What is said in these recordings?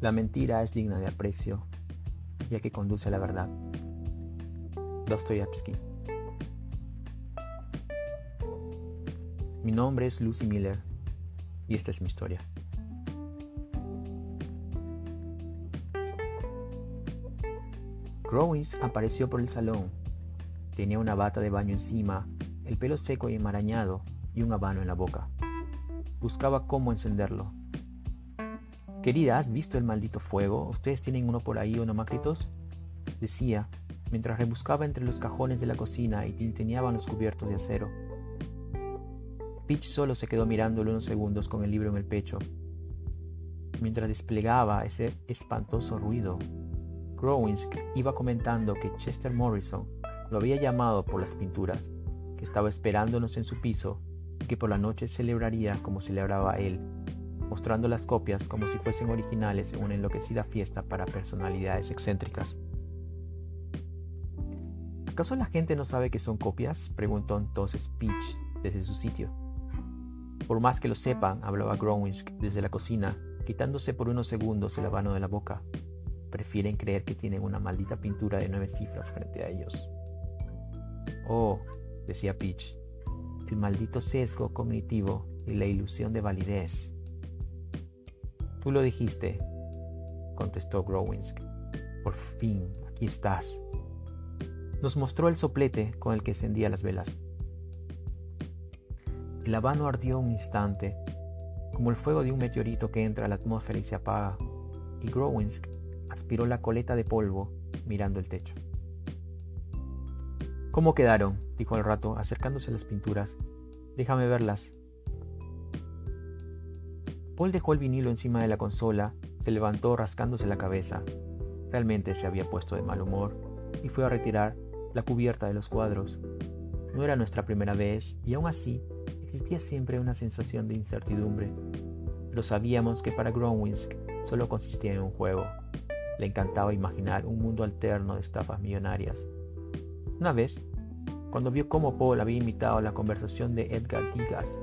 La mentira es digna de aprecio, ya que conduce a la verdad. Dostoyevsky. Mi nombre es Lucy Miller y esta es mi historia. Growings apareció por el salón. Tenía una bata de baño encima, el pelo seco y enmarañado y un habano en la boca. Buscaba cómo encenderlo. Querida, ¿has visto el maldito fuego? ¿Ustedes tienen uno por ahí o no macritos? Decía, mientras rebuscaba entre los cajones de la cocina y tinteneaban los cubiertos de acero. Pitch solo se quedó mirándolo unos segundos con el libro en el pecho. Mientras desplegaba ese espantoso ruido, Growings iba comentando que Chester Morrison lo había llamado por las pinturas, que estaba esperándonos en su piso y que por la noche celebraría como celebraba él, mostrando las copias como si fuesen originales en una enloquecida fiesta para personalidades excéntricas. ¿Acaso la gente no sabe que son copias? preguntó entonces Peach desde su sitio. Por más que lo sepan, hablaba Growings desde la cocina, quitándose por unos segundos el habano de la boca. Prefieren creer que tienen una maldita pintura de nueve cifras frente a ellos. Oh, decía Peach, el maldito sesgo cognitivo y la ilusión de validez. Tú lo dijiste, contestó Growings. Por fin, aquí estás. Nos mostró el soplete con el que encendía las velas. El habano ardió un instante, como el fuego de un meteorito que entra a la atmósfera y se apaga, y Growings aspiró la coleta de polvo mirando el techo. ¿Cómo quedaron? dijo al rato, acercándose a las pinturas. Déjame verlas. Paul dejó el vinilo encima de la consola, se levantó rascándose la cabeza. Realmente se había puesto de mal humor y fue a retirar la cubierta de los cuadros. No era nuestra primera vez y aún así existía siempre una sensación de incertidumbre. Pero sabíamos que para Gronwinsk solo consistía en un juego. Le encantaba imaginar un mundo alterno de estafas millonarias. Una vez, cuando vio cómo Paul había imitado la conversación de Edgar Gigas,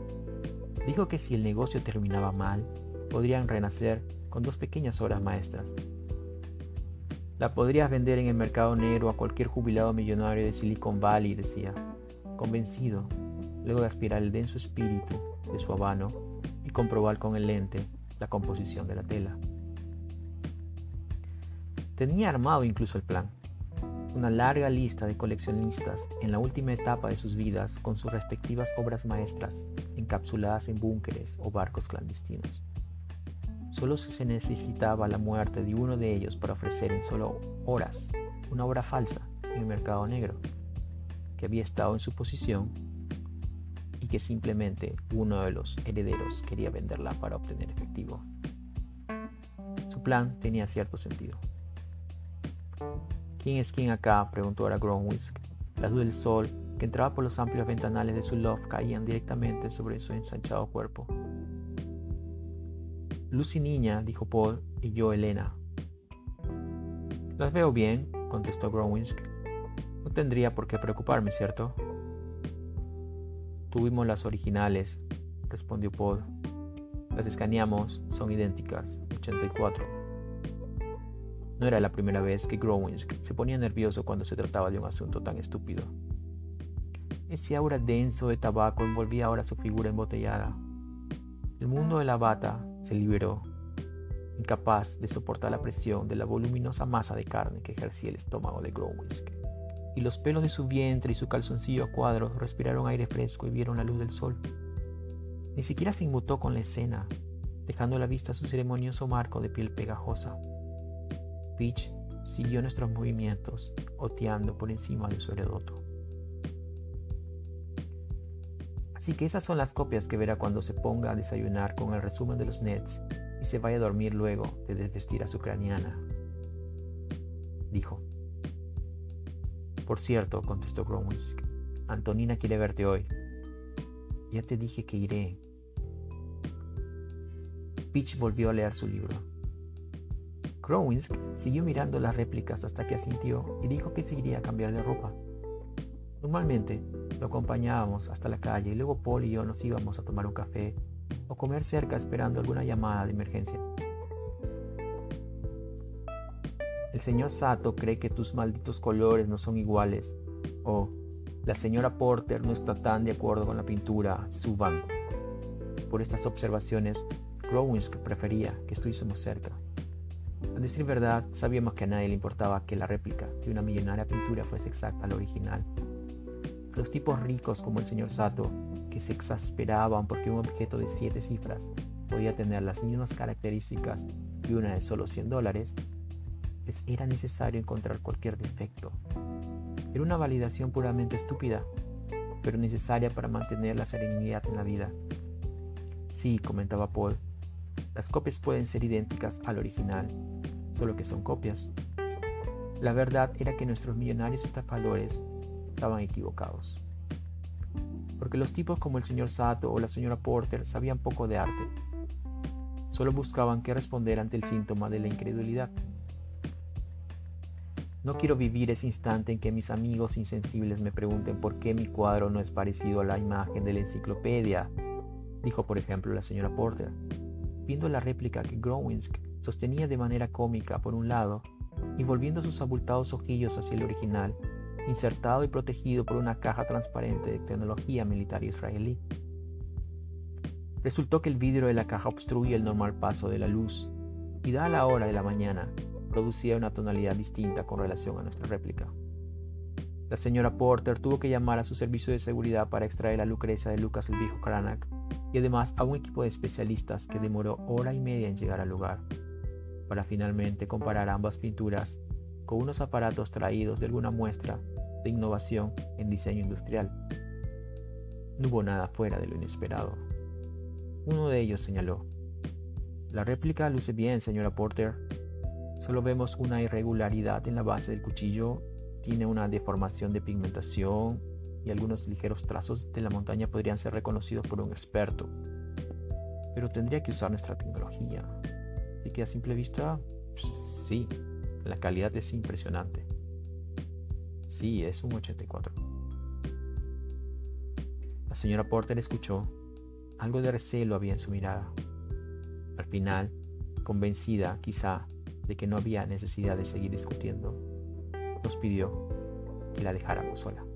dijo que si el negocio terminaba mal, podrían renacer con dos pequeñas obras maestras. La podrías vender en el mercado negro a cualquier jubilado millonario de Silicon Valley, decía, convencido, luego de aspirar el denso espíritu de su habano y comprobar con el lente la composición de la tela. Tenía armado incluso el plan una larga lista de coleccionistas en la última etapa de sus vidas con sus respectivas obras maestras encapsuladas en búnkeres o barcos clandestinos. Solo se necesitaba la muerte de uno de ellos para ofrecer en solo horas una obra falsa en el mercado negro, que había estado en su posición y que simplemente uno de los herederos quería venderla para obtener efectivo. Su plan tenía cierto sentido. ¿Quién es quién acá? preguntó ahora Gronwisk. Las luz del sol que entraba por los amplios ventanales de su loft caían directamente sobre su ensanchado cuerpo. Lucy niña, dijo Paul, y yo Elena. Las veo bien, contestó Gronwinsk. No tendría por qué preocuparme, ¿cierto? Tuvimos las originales, respondió Paul. Las escaneamos, son idénticas, 84. No era la primera vez que Growings se ponía nervioso cuando se trataba de un asunto tan estúpido. Ese aura denso de tabaco envolvía ahora su figura embotellada. El mundo de la bata se liberó, incapaz de soportar la presión de la voluminosa masa de carne que ejercía el estómago de Growings. Y los pelos de su vientre y su calzoncillo a cuadros respiraron aire fresco y vieron la luz del sol. Ni siquiera se inmutó con la escena, dejando a la vista su ceremonioso marco de piel pegajosa. Peach siguió nuestros movimientos, oteando por encima de su heredoto. Así que esas son las copias que verá cuando se ponga a desayunar con el resumen de los Nets y se vaya a dormir luego de desvestir a su ucraniana. Dijo. Por cierto, contestó Cromwell, Antonina quiere verte hoy. Ya te dije que iré. Peach volvió a leer su libro. Crowinsk siguió mirando las réplicas hasta que asintió y dijo que se iría a cambiar de ropa. Normalmente lo acompañábamos hasta la calle y luego Paul y yo nos íbamos a tomar un café o comer cerca esperando alguna llamada de emergencia. El señor Sato cree que tus malditos colores no son iguales. O la señora Porter no está tan de acuerdo con la pintura Suban. Por estas observaciones, Growinsk prefería que estuviésemos cerca. A decir verdad, sabíamos que a nadie le importaba que la réplica de una millonaria pintura fuese exacta a la original. Los tipos ricos como el señor Sato, que se exasperaban porque un objeto de siete cifras podía tener las mismas características y una de solo 100 dólares, les era necesario encontrar cualquier defecto. Era una validación puramente estúpida, pero necesaria para mantener la serenidad en la vida. Sí, comentaba Paul, las copias pueden ser idénticas al original, solo que son copias. La verdad era que nuestros millonarios estafadores estaban equivocados. Porque los tipos como el señor Sato o la señora Porter sabían poco de arte. Solo buscaban qué responder ante el síntoma de la incredulidad. No quiero vivir ese instante en que mis amigos insensibles me pregunten por qué mi cuadro no es parecido a la imagen de la enciclopedia, dijo por ejemplo la señora Porter, viendo la réplica que Growinsk sostenía de manera cómica por un lado y volviendo sus abultados ojillos hacia el original, insertado y protegido por una caja transparente de tecnología militar israelí. Resultó que el vidrio de la caja obstruía el normal paso de la luz y dada la hora de la mañana producía una tonalidad distinta con relación a nuestra réplica. La señora Porter tuvo que llamar a su servicio de seguridad para extraer a Lucrecia de Lucas el viejo Karanak además a un equipo de especialistas que demoró hora y media en llegar al lugar para finalmente comparar ambas pinturas con unos aparatos traídos de alguna muestra de innovación en diseño industrial. No hubo nada fuera de lo inesperado. Uno de ellos señaló, La réplica luce bien, señora Porter. Solo vemos una irregularidad en la base del cuchillo, tiene una deformación de pigmentación y algunos ligeros trazos de la montaña podrían ser reconocidos por un experto. Pero tendría que usar nuestra tecnología que a simple vista, sí, la calidad es impresionante. Sí, es un 84. La señora Porter escuchó. Algo de recelo había en su mirada. Al final, convencida quizá de que no había necesidad de seguir discutiendo, nos pidió que la dejáramos sola.